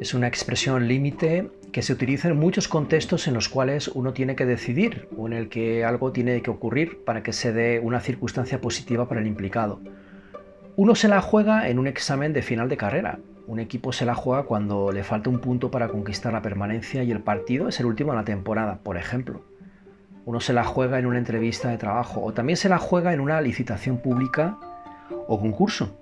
Es una expresión límite que se utiliza en muchos contextos en los cuales uno tiene que decidir o en el que algo tiene que ocurrir para que se dé una circunstancia positiva para el implicado. Uno se la juega en un examen de final de carrera. Un equipo se la juega cuando le falta un punto para conquistar la permanencia y el partido es el último de la temporada, por ejemplo. Uno se la juega en una entrevista de trabajo o también se la juega en una licitación pública o concurso.